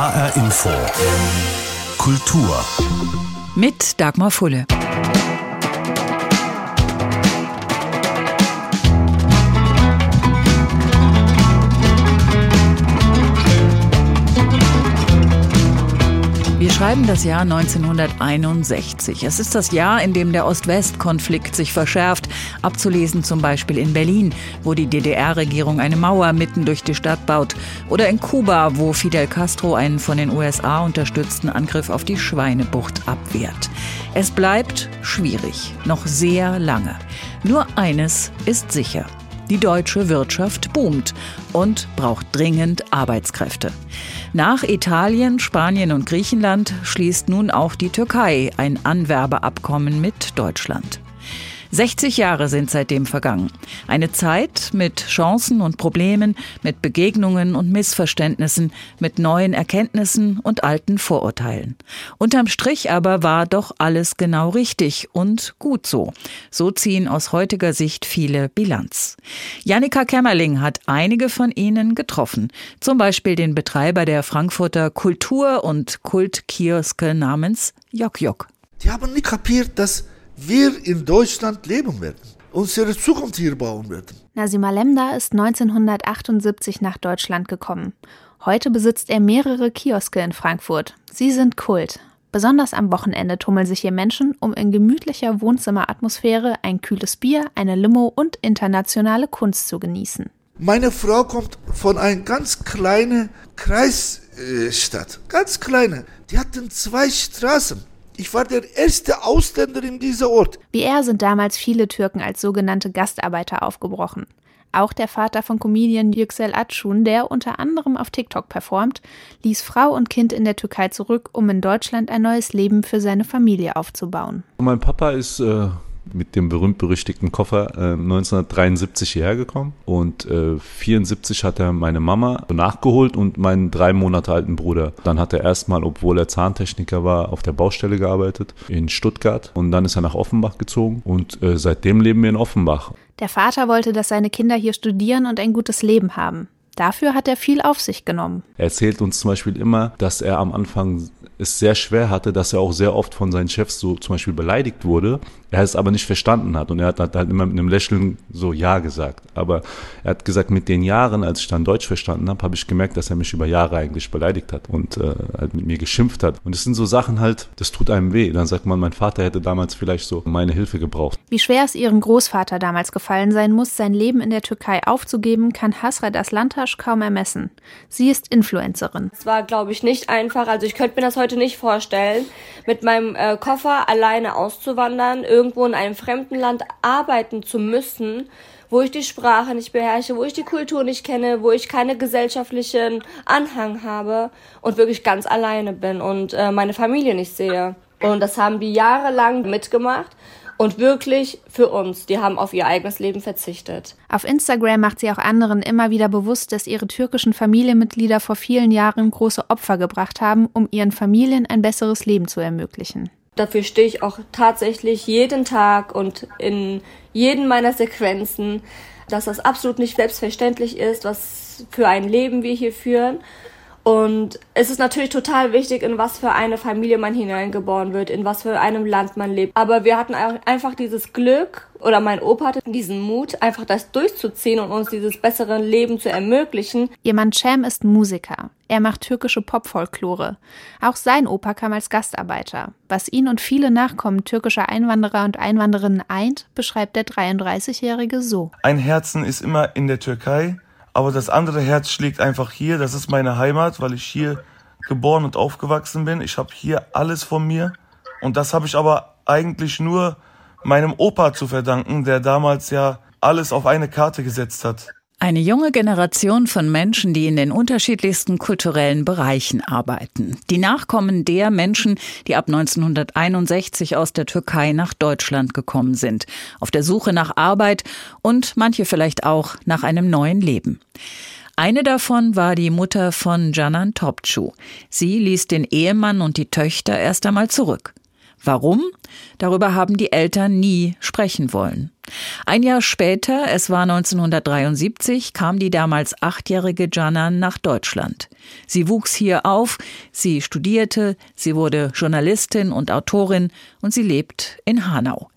HR Info. Kultur. Mit Dagmar Fulle. Wir schreiben das Jahr 1961. Es ist das Jahr, in dem der Ost-West-Konflikt sich verschärft, abzulesen zum Beispiel in Berlin, wo die DDR-Regierung eine Mauer mitten durch die Stadt baut, oder in Kuba, wo Fidel Castro einen von den USA unterstützten Angriff auf die Schweinebucht abwehrt. Es bleibt schwierig, noch sehr lange. Nur eines ist sicher. Die deutsche Wirtschaft boomt und braucht dringend Arbeitskräfte. Nach Italien, Spanien und Griechenland schließt nun auch die Türkei ein Anwerbeabkommen mit Deutschland. 60 Jahre sind seitdem vergangen. Eine Zeit mit Chancen und Problemen, mit Begegnungen und Missverständnissen, mit neuen Erkenntnissen und alten Vorurteilen. Unterm Strich aber war doch alles genau richtig und gut so. So ziehen aus heutiger Sicht viele Bilanz. Janika Kämmerling hat einige von ihnen getroffen. Zum Beispiel den Betreiber der Frankfurter Kultur- und Kultkioske namens Jok Jok. Die haben nicht kapiert, dass wir in Deutschland leben werden, unsere Zukunft hier bauen werden. Nasima Lemda ist 1978 nach Deutschland gekommen. Heute besitzt er mehrere Kioske in Frankfurt. Sie sind Kult. Besonders am Wochenende tummeln sich hier Menschen, um in gemütlicher Wohnzimmeratmosphäre ein kühles Bier, eine Limo und internationale Kunst zu genießen. Meine Frau kommt von einer ganz kleinen Kreisstadt, ganz kleine. Die hatten zwei Straßen. Ich war der erste Ausländer in dieser Ort. Wie er sind damals viele Türken als sogenannte Gastarbeiter aufgebrochen. Auch der Vater von Comedian Yüksel Atschun, der unter anderem auf TikTok performt, ließ Frau und Kind in der Türkei zurück, um in Deutschland ein neues Leben für seine Familie aufzubauen. Mein Papa ist äh, mit dem berühmt-berüchtigten Koffer äh, 1973 hierher gekommen und äh, 74 hat er meine Mama nachgeholt und meinen drei Monate alten Bruder. Dann hat er erstmal, obwohl er Zahntechniker war, auf der Baustelle gearbeitet in Stuttgart und dann ist er nach Offenbach gezogen und äh, seitdem leben wir in Offenbach. Der Vater wollte, dass seine Kinder hier studieren und ein gutes Leben haben. Dafür hat er viel auf sich genommen. Er erzählt uns zum Beispiel immer, dass er am Anfang es sehr schwer hatte, dass er auch sehr oft von seinen Chefs so zum Beispiel beleidigt wurde. Er es aber nicht verstanden hat und er hat halt immer mit einem Lächeln so Ja gesagt. Aber er hat gesagt, mit den Jahren, als ich dann Deutsch verstanden habe, habe ich gemerkt, dass er mich über Jahre eigentlich beleidigt hat und äh, halt mit mir geschimpft hat. Und es sind so Sachen halt, das tut einem weh. Dann sagt man, mein Vater hätte damals vielleicht so meine Hilfe gebraucht. Wie schwer es ihrem Großvater damals gefallen sein muss, sein Leben in der Türkei aufzugeben, kann Hasret Aslantasch kaum ermessen. Sie ist Influencerin. Es war, glaube ich, nicht einfach. Also ich könnte mir das heute nicht vorstellen, mit meinem äh, Koffer alleine auszuwandern, irgendwo in einem fremden Land arbeiten zu müssen, wo ich die Sprache nicht beherrsche, wo ich die Kultur nicht kenne, wo ich keine gesellschaftlichen Anhang habe und wirklich ganz alleine bin und äh, meine Familie nicht sehe. Und das haben die jahrelang mitgemacht und wirklich für uns. Die haben auf ihr eigenes Leben verzichtet. Auf Instagram macht sie auch anderen immer wieder bewusst, dass ihre türkischen Familienmitglieder vor vielen Jahren große Opfer gebracht haben, um ihren Familien ein besseres Leben zu ermöglichen. Dafür stehe ich auch tatsächlich jeden Tag und in jeden meiner Sequenzen, dass das absolut nicht selbstverständlich ist, was für ein Leben wir hier führen. Und es ist natürlich total wichtig, in was für eine Familie man hineingeboren wird, in was für einem Land man lebt. Aber wir hatten einfach dieses Glück, oder mein Opa hatte diesen Mut, einfach das durchzuziehen und uns dieses bessere Leben zu ermöglichen. Ihr Mann Cem ist Musiker. Er macht türkische Popfolklore. Auch sein Opa kam als Gastarbeiter. Was ihn und viele Nachkommen türkischer Einwanderer und Einwanderinnen eint, beschreibt der 33-Jährige so. Ein Herzen ist immer in der Türkei aber das andere Herz schlägt einfach hier. Das ist meine Heimat, weil ich hier geboren und aufgewachsen bin. Ich habe hier alles von mir. Und das habe ich aber eigentlich nur meinem Opa zu verdanken, der damals ja alles auf eine Karte gesetzt hat. Eine junge Generation von Menschen, die in den unterschiedlichsten kulturellen Bereichen arbeiten. Die Nachkommen der Menschen, die ab 1961 aus der Türkei nach Deutschland gekommen sind, auf der Suche nach Arbeit und manche vielleicht auch nach einem neuen Leben. Eine davon war die Mutter von Canan Topçu. Sie ließ den Ehemann und die Töchter erst einmal zurück. Warum? Darüber haben die Eltern nie sprechen wollen. Ein Jahr später, es war 1973, kam die damals achtjährige Janan nach Deutschland. Sie wuchs hier auf, sie studierte, sie wurde Journalistin und Autorin und sie lebt in Hanau.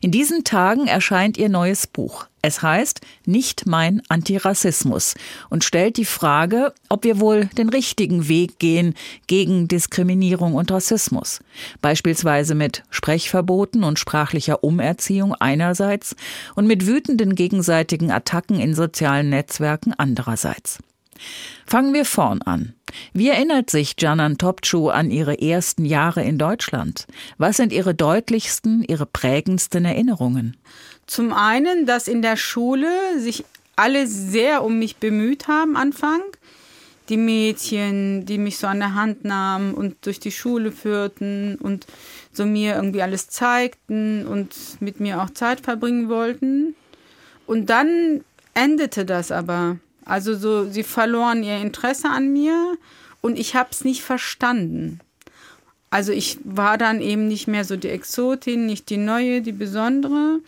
In diesen Tagen erscheint ihr neues Buch. Es heißt Nicht mein Antirassismus und stellt die Frage, ob wir wohl den richtigen Weg gehen gegen Diskriminierung und Rassismus. Beispielsweise mit Sprechverboten und sprachlicher Umerziehung einerseits und mit wütenden gegenseitigen Attacken in sozialen Netzwerken andererseits. Fangen wir vorn an. Wie erinnert sich Janan Topçu an ihre ersten Jahre in Deutschland? Was sind ihre deutlichsten, ihre prägendsten Erinnerungen? Zum einen, dass in der Schule sich alle sehr um mich bemüht haben Anfang. Die Mädchen, die mich so an der Hand nahmen und durch die Schule führten und so mir irgendwie alles zeigten und mit mir auch Zeit verbringen wollten. Und dann endete das aber. Also so, sie verloren ihr Interesse an mir und ich habe es nicht verstanden. Also ich war dann eben nicht mehr so die Exotin, nicht die neue, die besondere.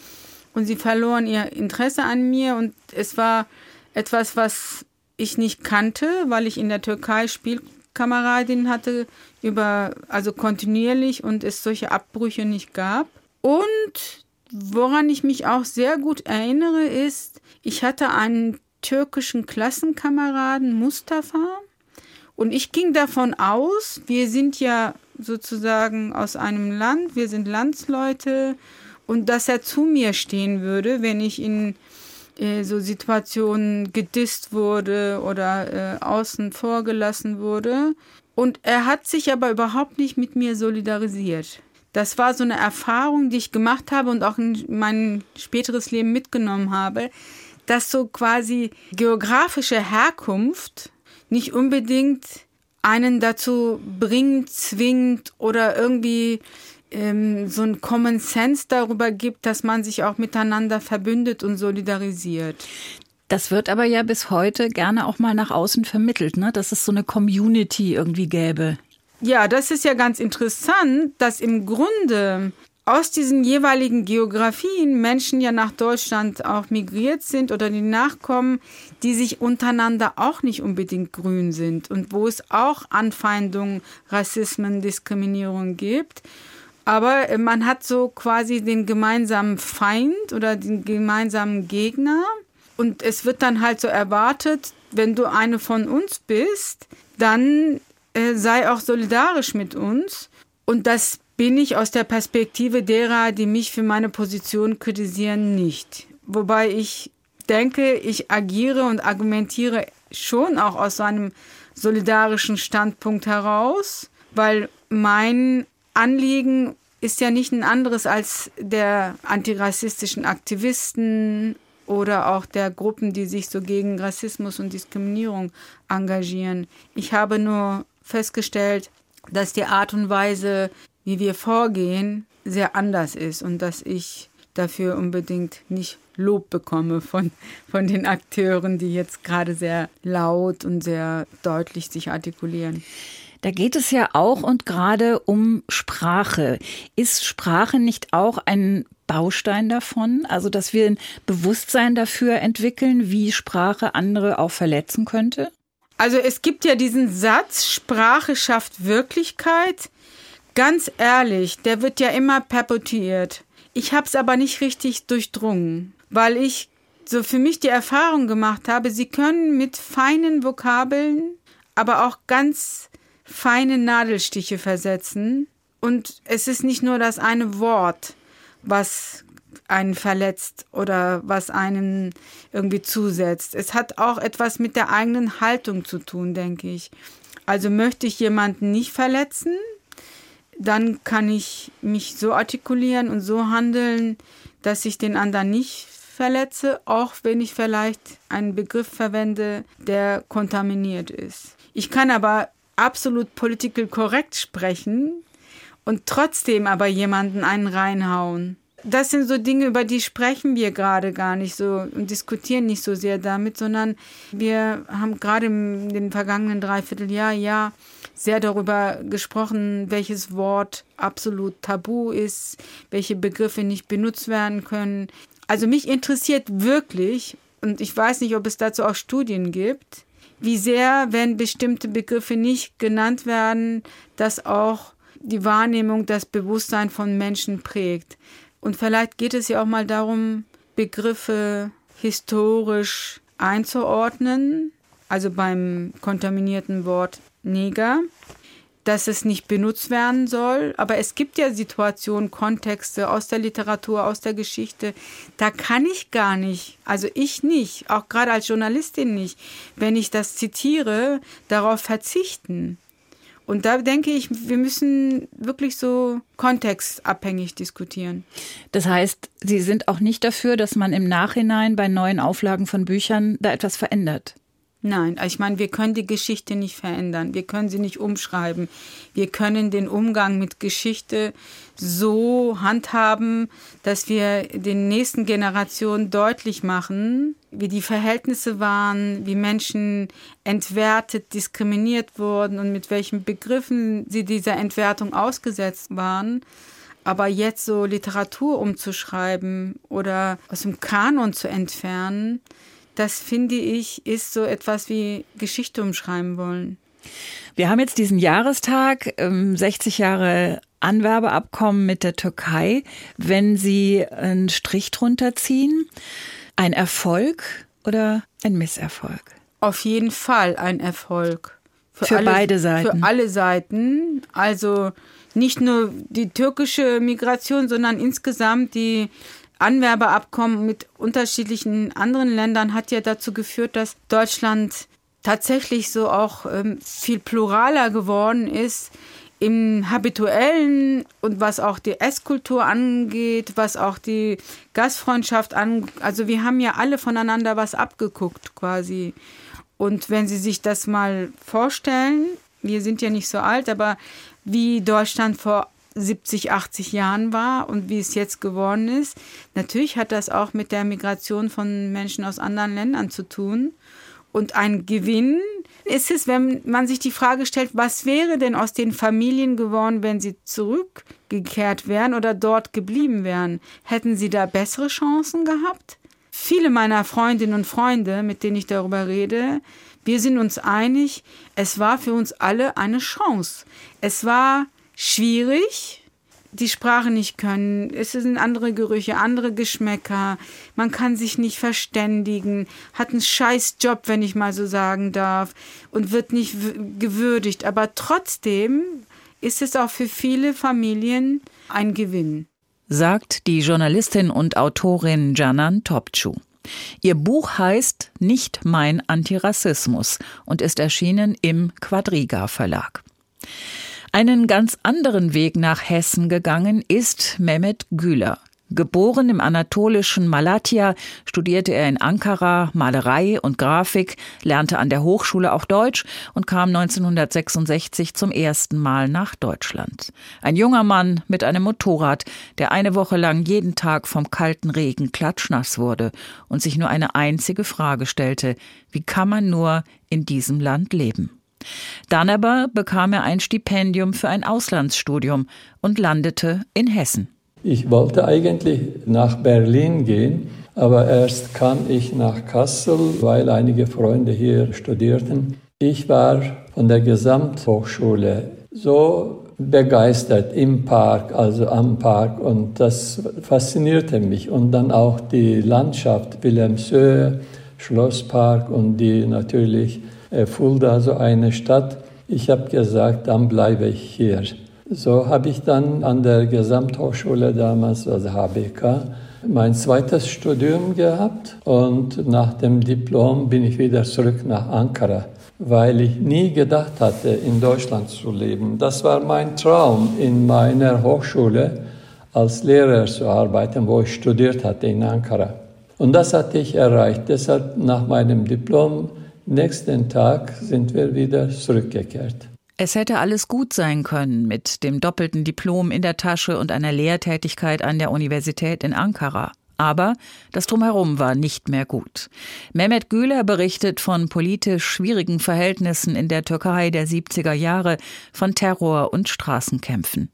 Und sie verloren ihr Interesse an mir und es war etwas, was ich nicht kannte, weil ich in der Türkei Spielkameradin hatte, über, also kontinuierlich und es solche Abbrüche nicht gab. Und woran ich mich auch sehr gut erinnere, ist, ich hatte einen türkischen Klassenkameraden Mustafa. Und ich ging davon aus, wir sind ja sozusagen aus einem Land, wir sind Landsleute und dass er zu mir stehen würde, wenn ich in äh, so Situationen gedisst wurde oder äh, außen vorgelassen wurde. Und er hat sich aber überhaupt nicht mit mir solidarisiert. Das war so eine Erfahrung, die ich gemacht habe und auch in mein späteres Leben mitgenommen habe, dass so quasi geografische Herkunft nicht unbedingt einen dazu bringt, zwingt oder irgendwie ähm, so ein Common Sense darüber gibt, dass man sich auch miteinander verbündet und solidarisiert. Das wird aber ja bis heute gerne auch mal nach außen vermittelt, ne? dass es so eine Community irgendwie gäbe. Ja, das ist ja ganz interessant, dass im Grunde aus diesen jeweiligen Geografien Menschen ja nach Deutschland auch migriert sind oder die Nachkommen, die sich untereinander auch nicht unbedingt grün sind und wo es auch Anfeindungen, Rassismen, Diskriminierung gibt. Aber man hat so quasi den gemeinsamen Feind oder den gemeinsamen Gegner. Und es wird dann halt so erwartet, wenn du eine von uns bist, dann äh, sei auch solidarisch mit uns. Und das bin ich aus der Perspektive derer, die mich für meine Position kritisieren, nicht. Wobei ich denke, ich agiere und argumentiere schon auch aus einem solidarischen Standpunkt heraus, weil mein Anliegen ist ja nicht ein anderes als der antirassistischen Aktivisten oder auch der Gruppen, die sich so gegen Rassismus und Diskriminierung engagieren. Ich habe nur festgestellt, dass die Art und Weise, wie wir vorgehen, sehr anders ist und dass ich dafür unbedingt nicht Lob bekomme von, von den Akteuren, die jetzt gerade sehr laut und sehr deutlich sich artikulieren. Da geht es ja auch und gerade um Sprache. Ist Sprache nicht auch ein Baustein davon? Also, dass wir ein Bewusstsein dafür entwickeln, wie Sprache andere auch verletzen könnte? Also, es gibt ja diesen Satz, Sprache schafft Wirklichkeit. Ganz ehrlich, der wird ja immer perpetuiert. Ich habe es aber nicht richtig durchdrungen, weil ich so für mich die Erfahrung gemacht habe, sie können mit feinen Vokabeln, aber auch ganz feine Nadelstiche versetzen. Und es ist nicht nur das eine Wort, was einen verletzt oder was einen irgendwie zusetzt. Es hat auch etwas mit der eigenen Haltung zu tun, denke ich. Also möchte ich jemanden nicht verletzen, dann kann ich mich so artikulieren und so handeln, dass ich den anderen nicht verletze, auch wenn ich vielleicht einen Begriff verwende, der kontaminiert ist. Ich kann aber absolut political correct sprechen und trotzdem aber jemanden einen reinhauen. Das sind so Dinge, über die sprechen wir gerade gar nicht so und diskutieren nicht so sehr damit, sondern wir haben gerade in den vergangenen Dreivierteljahr ja sehr darüber gesprochen, welches Wort absolut tabu ist, welche Begriffe nicht benutzt werden können. Also mich interessiert wirklich, und ich weiß nicht, ob es dazu auch Studien gibt, wie sehr, wenn bestimmte Begriffe nicht genannt werden, das auch die Wahrnehmung, das Bewusstsein von Menschen prägt. Und vielleicht geht es ja auch mal darum, Begriffe historisch einzuordnen, also beim kontaminierten Wort Neger, dass es nicht benutzt werden soll. Aber es gibt ja Situationen, Kontexte aus der Literatur, aus der Geschichte. Da kann ich gar nicht, also ich nicht, auch gerade als Journalistin nicht, wenn ich das zitiere, darauf verzichten. Und da denke ich, wir müssen wirklich so kontextabhängig diskutieren. Das heißt, Sie sind auch nicht dafür, dass man im Nachhinein bei neuen Auflagen von Büchern da etwas verändert? Nein, ich meine, wir können die Geschichte nicht verändern. Wir können sie nicht umschreiben. Wir können den Umgang mit Geschichte so handhaben, dass wir den nächsten Generationen deutlich machen, wie die Verhältnisse waren, wie Menschen entwertet, diskriminiert wurden und mit welchen Begriffen sie dieser Entwertung ausgesetzt waren. Aber jetzt so Literatur umzuschreiben oder aus dem Kanon zu entfernen, das finde ich, ist so etwas wie Geschichte umschreiben wollen. Wir haben jetzt diesen Jahrestag, 60 ähm, Jahre Anwerbeabkommen mit der Türkei. Wenn Sie einen Strich drunter ziehen, ein Erfolg oder ein Misserfolg? Auf jeden Fall ein Erfolg. Für, für alle, beide Seiten. Für alle Seiten. Also nicht nur die türkische Migration, sondern insgesamt die Anwerbeabkommen mit unterschiedlichen anderen Ländern hat ja dazu geführt, dass Deutschland tatsächlich so auch ähm, viel pluraler geworden ist im habituellen und was auch die Esskultur angeht, was auch die Gastfreundschaft angeht. Also wir haben ja alle voneinander was abgeguckt quasi. Und wenn Sie sich das mal vorstellen, wir sind ja nicht so alt, aber wie Deutschland vor 70, 80 Jahren war und wie es jetzt geworden ist. Natürlich hat das auch mit der Migration von Menschen aus anderen Ländern zu tun. Und ein Gewinn ist es, wenn man sich die Frage stellt, was wäre denn aus den Familien geworden, wenn sie zurückgekehrt wären oder dort geblieben wären? Hätten sie da bessere Chancen gehabt? Viele meiner Freundinnen und Freunde, mit denen ich darüber rede, wir sind uns einig, es war für uns alle eine Chance. Es war schwierig, die Sprache nicht können. Es sind andere Gerüche, andere Geschmäcker. Man kann sich nicht verständigen, hat einen scheiß Job, wenn ich mal so sagen darf, und wird nicht gewürdigt. Aber trotzdem ist es auch für viele Familien ein Gewinn. Sagt die Journalistin und Autorin Janan Topçu. Ihr Buch heißt Nicht mein Antirassismus und ist erschienen im Quadriga Verlag. Einen ganz anderen Weg nach Hessen gegangen ist Mehmet Güler. Geboren im anatolischen Malatya, studierte er in Ankara Malerei und Grafik, lernte an der Hochschule auch Deutsch und kam 1966 zum ersten Mal nach Deutschland. Ein junger Mann mit einem Motorrad, der eine Woche lang jeden Tag vom kalten Regen klatschnass wurde und sich nur eine einzige Frage stellte, wie kann man nur in diesem Land leben? Dann aber bekam er ein Stipendium für ein Auslandsstudium und landete in Hessen. Ich wollte eigentlich nach Berlin gehen, aber erst kam ich nach Kassel, weil einige Freunde hier studierten. Ich war von der Gesamthochschule so begeistert im Park, also am Park und das faszinierte mich und dann auch die Landschaft Wilhelmshöhe, Schlosspark und die natürlich Fulda, so eine Stadt. Ich habe gesagt, dann bleibe ich hier. So habe ich dann an der Gesamthochschule damals, also HBK, mein zweites Studium gehabt und nach dem Diplom bin ich wieder zurück nach Ankara, weil ich nie gedacht hatte, in Deutschland zu leben. Das war mein Traum, in meiner Hochschule als Lehrer zu arbeiten, wo ich studiert hatte in Ankara. Und das hatte ich erreicht. Deshalb nach meinem Diplom Nächsten Tag sind wir wieder zurückgekehrt. Es hätte alles gut sein können mit dem doppelten Diplom in der Tasche und einer Lehrtätigkeit an der Universität in Ankara. Aber das Drumherum war nicht mehr gut. Mehmet Güler berichtet von politisch schwierigen Verhältnissen in der Türkei der 70er Jahre, von Terror und Straßenkämpfen.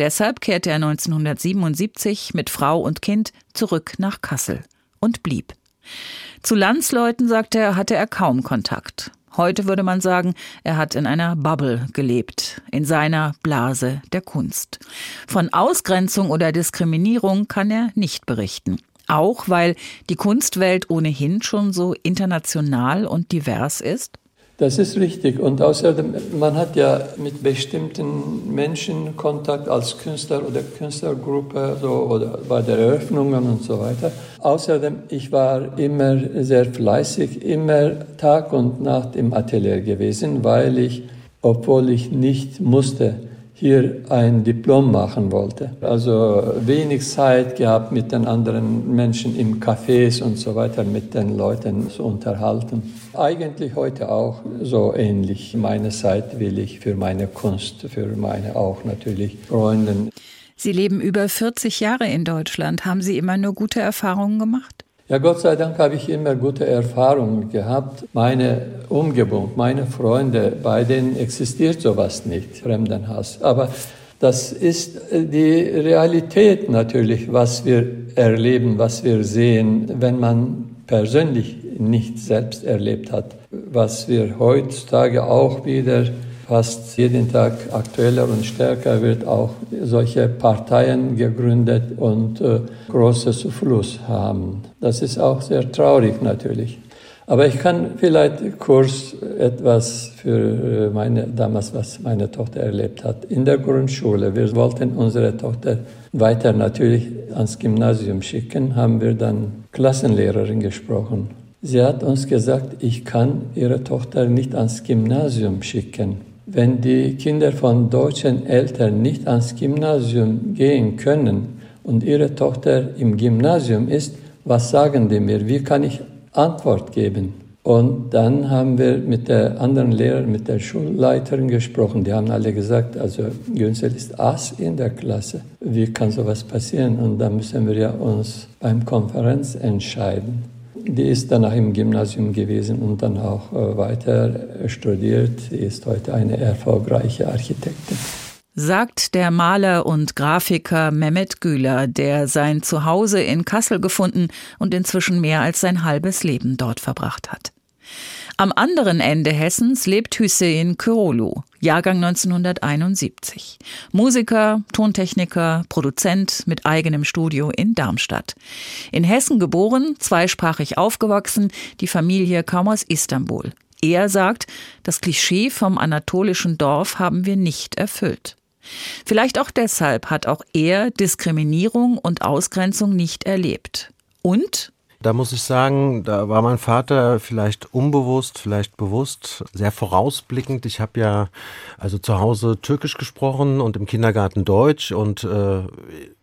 Deshalb kehrte er 1977 mit Frau und Kind zurück nach Kassel und blieb. Zu Landsleuten, sagte er, hatte er kaum Kontakt. Heute würde man sagen, er hat in einer Bubble gelebt, in seiner Blase der Kunst. Von Ausgrenzung oder Diskriminierung kann er nicht berichten. Auch weil die Kunstwelt ohnehin schon so international und divers ist? Das ist richtig. Und außerdem, man hat ja mit bestimmten Menschen Kontakt als Künstler oder Künstlergruppe so, oder bei der Eröffnungen und so weiter. Außerdem, ich war immer sehr fleißig, immer Tag und Nacht im Atelier gewesen, weil ich, obwohl ich nicht musste, hier ein Diplom machen wollte. Also wenig Zeit gehabt, mit den anderen Menschen im Cafés und so weiter, mit den Leuten zu unterhalten. Eigentlich heute auch so ähnlich. Meine Zeit will ich für meine Kunst, für meine auch natürlich Freunde. Sie leben über 40 Jahre in Deutschland. Haben Sie immer nur gute Erfahrungen gemacht? Ja, Gott sei Dank habe ich immer gute Erfahrungen gehabt. Meine Umgebung, meine Freunde, bei denen existiert sowas nicht, Fremdenhass. Aber das ist die Realität natürlich, was wir erleben, was wir sehen, wenn man persönlich nicht selbst erlebt hat. Was wir heutzutage auch wieder fast jeden Tag aktueller und stärker wird, auch solche Parteien gegründet und äh, große Zufluss haben. Das ist auch sehr traurig natürlich. Aber ich kann vielleicht kurz etwas für äh, meine, damals, was meine Tochter erlebt hat. In der Grundschule, wir wollten unsere Tochter weiter natürlich ans Gymnasium schicken, haben wir dann Klassenlehrerin gesprochen. Sie hat uns gesagt, ich kann Ihre Tochter nicht ans Gymnasium schicken. Wenn die Kinder von deutschen Eltern nicht ans Gymnasium gehen können und ihre Tochter im Gymnasium ist, was sagen die mir? Wie kann ich Antwort geben? Und dann haben wir mit der anderen Lehrerin, mit der Schulleiterin gesprochen. Die haben alle gesagt, also Günzel ist Ass in der Klasse. Wie kann sowas passieren? Und da müssen wir ja uns beim Konferenz entscheiden. Die ist danach im Gymnasium gewesen und dann auch äh, weiter studiert. Sie ist heute eine erfolgreiche Architektin. Sagt der Maler und Grafiker Mehmet Güler, der sein Zuhause in Kassel gefunden und inzwischen mehr als sein halbes Leben dort verbracht hat. Am anderen Ende Hessens lebt Hüseyin Kyrolu, Jahrgang 1971. Musiker, Tontechniker, Produzent mit eigenem Studio in Darmstadt. In Hessen geboren, zweisprachig aufgewachsen, die Familie kam aus Istanbul. Er sagt, das Klischee vom anatolischen Dorf haben wir nicht erfüllt. Vielleicht auch deshalb hat auch er Diskriminierung und Ausgrenzung nicht erlebt. Und da muss ich sagen, da war mein Vater vielleicht unbewusst, vielleicht bewusst, sehr vorausblickend. Ich habe ja also zu Hause Türkisch gesprochen und im Kindergarten Deutsch und äh,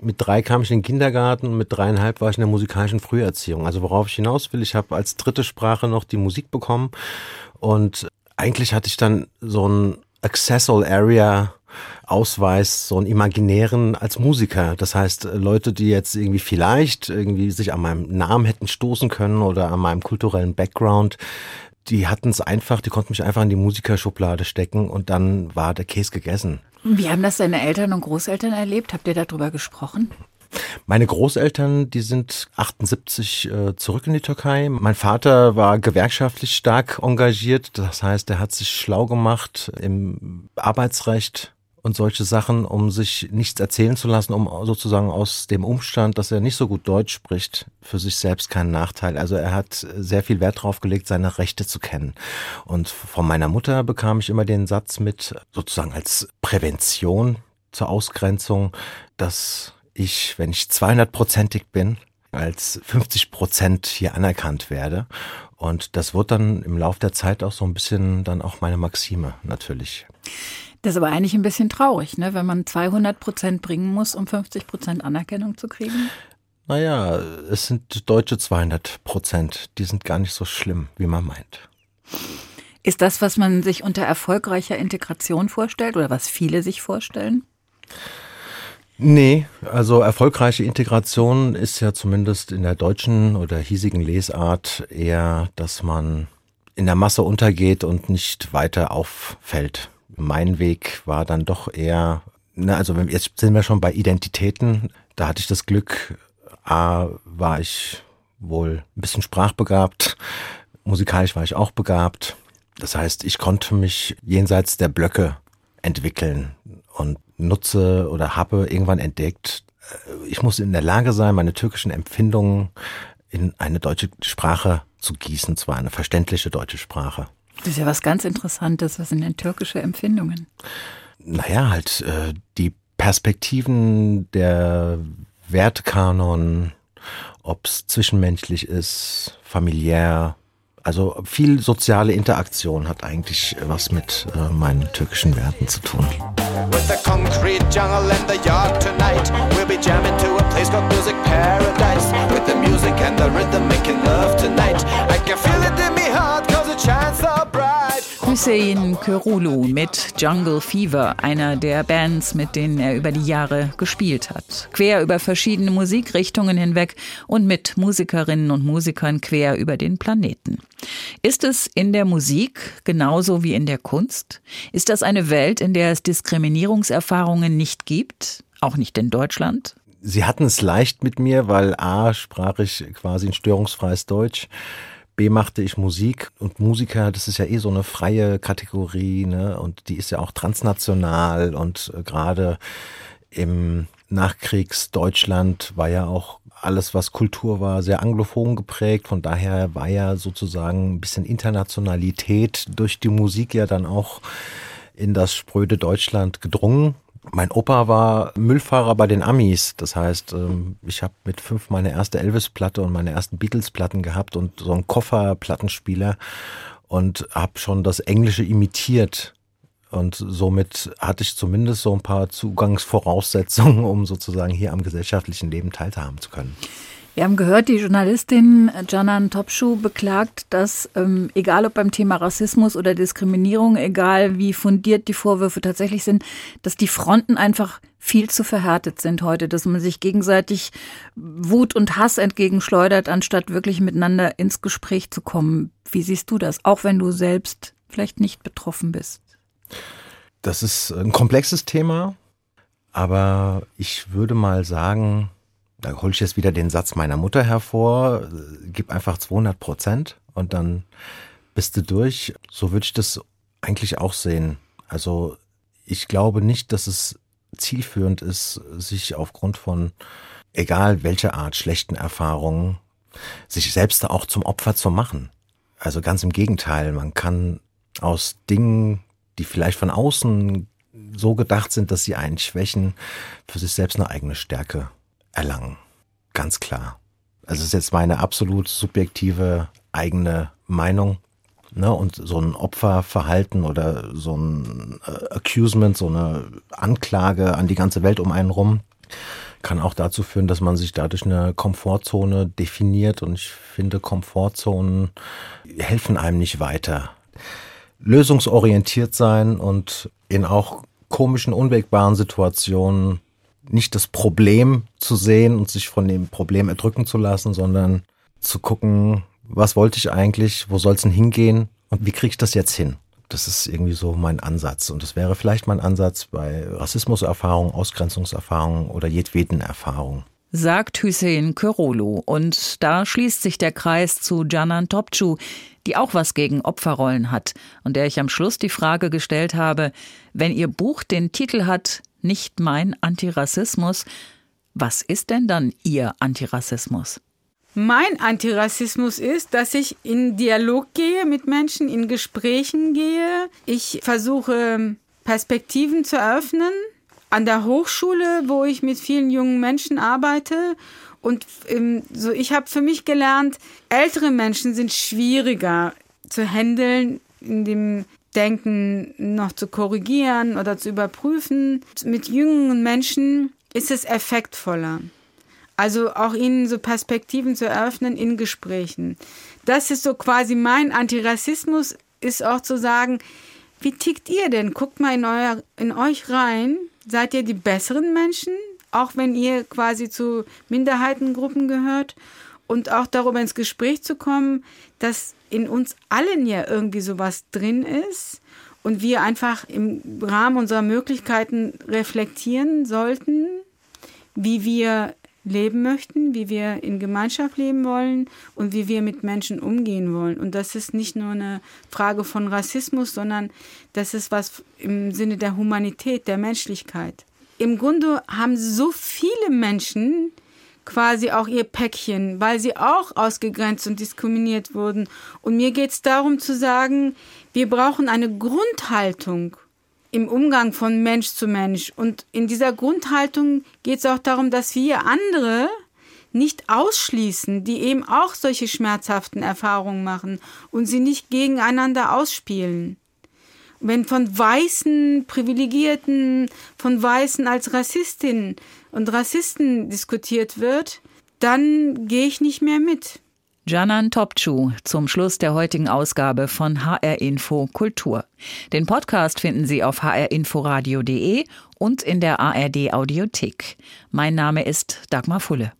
mit drei kam ich in den Kindergarten und mit dreieinhalb war ich in der musikalischen Früherziehung. Also worauf ich hinaus will, ich habe als dritte Sprache noch die Musik bekommen und eigentlich hatte ich dann so ein Accessal Area Ausweis, so einen imaginären als Musiker. Das heißt, Leute, die jetzt irgendwie vielleicht irgendwie sich an meinem Namen hätten stoßen können oder an meinem kulturellen Background, die hatten es einfach, die konnten mich einfach in die Musikerschublade stecken und dann war der Käse gegessen. Wie haben das deine Eltern und Großeltern erlebt? Habt ihr darüber gesprochen? Meine Großeltern, die sind 78 äh, zurück in die Türkei. Mein Vater war gewerkschaftlich stark engagiert. Das heißt, er hat sich schlau gemacht im Arbeitsrecht und solche Sachen, um sich nichts erzählen zu lassen, um sozusagen aus dem Umstand, dass er nicht so gut Deutsch spricht, für sich selbst keinen Nachteil. Also er hat sehr viel Wert darauf gelegt, seine Rechte zu kennen. Und von meiner Mutter bekam ich immer den Satz mit, sozusagen als Prävention zur Ausgrenzung, dass ich, wenn ich 200-prozentig bin, als 50 Prozent hier anerkannt werde. Und das wird dann im Laufe der Zeit auch so ein bisschen dann auch meine Maxime natürlich. Das ist aber eigentlich ein bisschen traurig, ne? wenn man 200 Prozent bringen muss, um 50 Prozent Anerkennung zu kriegen. Naja, es sind deutsche 200 Prozent. Die sind gar nicht so schlimm, wie man meint. Ist das, was man sich unter erfolgreicher Integration vorstellt oder was viele sich vorstellen? Nee, also erfolgreiche Integration ist ja zumindest in der deutschen oder hiesigen Lesart eher, dass man in der Masse untergeht und nicht weiter auffällt. Mein Weg war dann doch eher, na, also jetzt sind wir schon bei Identitäten. Da hatte ich das Glück, A, war ich wohl ein bisschen sprachbegabt, musikalisch war ich auch begabt. Das heißt, ich konnte mich jenseits der Blöcke entwickeln und nutze oder habe irgendwann entdeckt, äh, ich muss in der Lage sein, meine türkischen Empfindungen in eine deutsche Sprache zu gießen, zwar eine verständliche deutsche Sprache. Das ist ja was ganz Interessantes. Was sind denn türkische Empfindungen? Naja, halt äh, die Perspektiven der Wertkanon, ob es zwischenmenschlich ist, familiär, also viel soziale Interaktion hat eigentlich was mit äh, meinen türkischen Werten zu tun. With the concrete jungle and the yard tonight We'll be jamming to a place called Music Paradise With the music and the rhythm making love tonight I can feel it in Hüseyin Körulu mit Jungle Fever, einer der Bands, mit denen er über die Jahre gespielt hat. Quer über verschiedene Musikrichtungen hinweg und mit Musikerinnen und Musikern quer über den Planeten. Ist es in der Musik genauso wie in der Kunst? Ist das eine Welt, in der es Diskriminierungserfahrungen nicht gibt? Auch nicht in Deutschland? Sie hatten es leicht mit mir, weil A sprach ich quasi ein störungsfreies Deutsch. B machte ich Musik und Musiker, das ist ja eh so eine freie Kategorie, ne? Und die ist ja auch transnational und äh, gerade im Nachkriegsdeutschland war ja auch alles, was Kultur war, sehr anglophon geprägt. Von daher war ja sozusagen ein bisschen Internationalität durch die Musik ja dann auch in das spröde Deutschland gedrungen. Mein Opa war Müllfahrer bei den Amis. Das heißt, ähm, ich habe mit fünf meine erste Elvis-Platte und meine ersten Beatles-Platten gehabt und so einen Koffer-Plattenspieler und habe schon das Englische imitiert. Und somit hatte ich zumindest so ein paar Zugangsvoraussetzungen, um sozusagen hier am gesellschaftlichen Leben teilhaben zu können. Wir haben gehört, die Journalistin Janan Topschuh beklagt, dass ähm, egal ob beim Thema Rassismus oder Diskriminierung, egal wie fundiert die Vorwürfe tatsächlich sind, dass die Fronten einfach viel zu verhärtet sind heute, dass man sich gegenseitig Wut und Hass entgegenschleudert, anstatt wirklich miteinander ins Gespräch zu kommen. Wie siehst du das, auch wenn du selbst vielleicht nicht betroffen bist? Das ist ein komplexes Thema, aber ich würde mal sagen, da hole ich jetzt wieder den Satz meiner Mutter hervor, gib einfach 200 Prozent und dann bist du durch. So würde ich das eigentlich auch sehen. Also ich glaube nicht, dass es zielführend ist, sich aufgrund von egal welcher Art schlechten Erfahrungen sich selbst auch zum Opfer zu machen. Also ganz im Gegenteil, man kann aus Dingen, die vielleicht von außen so gedacht sind, dass sie einen schwächen, für sich selbst eine eigene Stärke erlangen. Ganz klar. Also es ist jetzt meine absolut subjektive eigene Meinung. Ne? Und so ein Opferverhalten oder so ein äh, Accusement, so eine Anklage an die ganze Welt um einen rum, kann auch dazu führen, dass man sich dadurch eine Komfortzone definiert. Und ich finde, Komfortzonen helfen einem nicht weiter. Lösungsorientiert sein und in auch komischen, unwägbaren Situationen nicht das Problem zu sehen und sich von dem Problem erdrücken zu lassen, sondern zu gucken, was wollte ich eigentlich, wo soll es denn hingehen und wie kriege ich das jetzt hin? Das ist irgendwie so mein Ansatz. Und das wäre vielleicht mein Ansatz bei Rassismuserfahrungen, Ausgrenzungserfahrungen oder jedweden Erfahrungen. Sagt Hüseyin Körolo. Und da schließt sich der Kreis zu Canan Topçu, die auch was gegen Opferrollen hat und der ich am Schluss die Frage gestellt habe, wenn ihr Buch den Titel hat nicht mein Antirassismus. Was ist denn dann Ihr Antirassismus? Mein Antirassismus ist, dass ich in Dialog gehe mit Menschen, in Gesprächen gehe. Ich versuche Perspektiven zu eröffnen. An der Hochschule, wo ich mit vielen jungen Menschen arbeite. Und ähm, so, ich habe für mich gelernt, ältere Menschen sind schwieriger zu handeln in dem Denken noch zu korrigieren oder zu überprüfen. Mit jüngeren Menschen ist es effektvoller. Also auch ihnen so Perspektiven zu eröffnen in Gesprächen. Das ist so quasi mein Antirassismus, ist auch zu sagen, wie tickt ihr denn? Guckt mal in, euer, in euch rein. Seid ihr die besseren Menschen? auch wenn ihr quasi zu Minderheitengruppen gehört und auch darüber ins Gespräch zu kommen, dass in uns allen ja irgendwie sowas drin ist und wir einfach im Rahmen unserer Möglichkeiten reflektieren sollten, wie wir leben möchten, wie wir in Gemeinschaft leben wollen und wie wir mit Menschen umgehen wollen. Und das ist nicht nur eine Frage von Rassismus, sondern das ist was im Sinne der Humanität, der Menschlichkeit. Im Grunde haben so viele Menschen quasi auch ihr Päckchen, weil sie auch ausgegrenzt und diskriminiert wurden. Und mir geht es darum zu sagen, wir brauchen eine Grundhaltung im Umgang von Mensch zu Mensch. Und in dieser Grundhaltung geht es auch darum, dass wir andere nicht ausschließen, die eben auch solche schmerzhaften Erfahrungen machen und sie nicht gegeneinander ausspielen. Wenn von Weißen, Privilegierten, von Weißen als Rassistinnen und Rassisten diskutiert wird, dann gehe ich nicht mehr mit. Janan Topçu zum Schluss der heutigen Ausgabe von HR Info Kultur. Den Podcast finden Sie auf hrinforadio.de und in der ARD Audiothek. Mein Name ist Dagmar Fulle.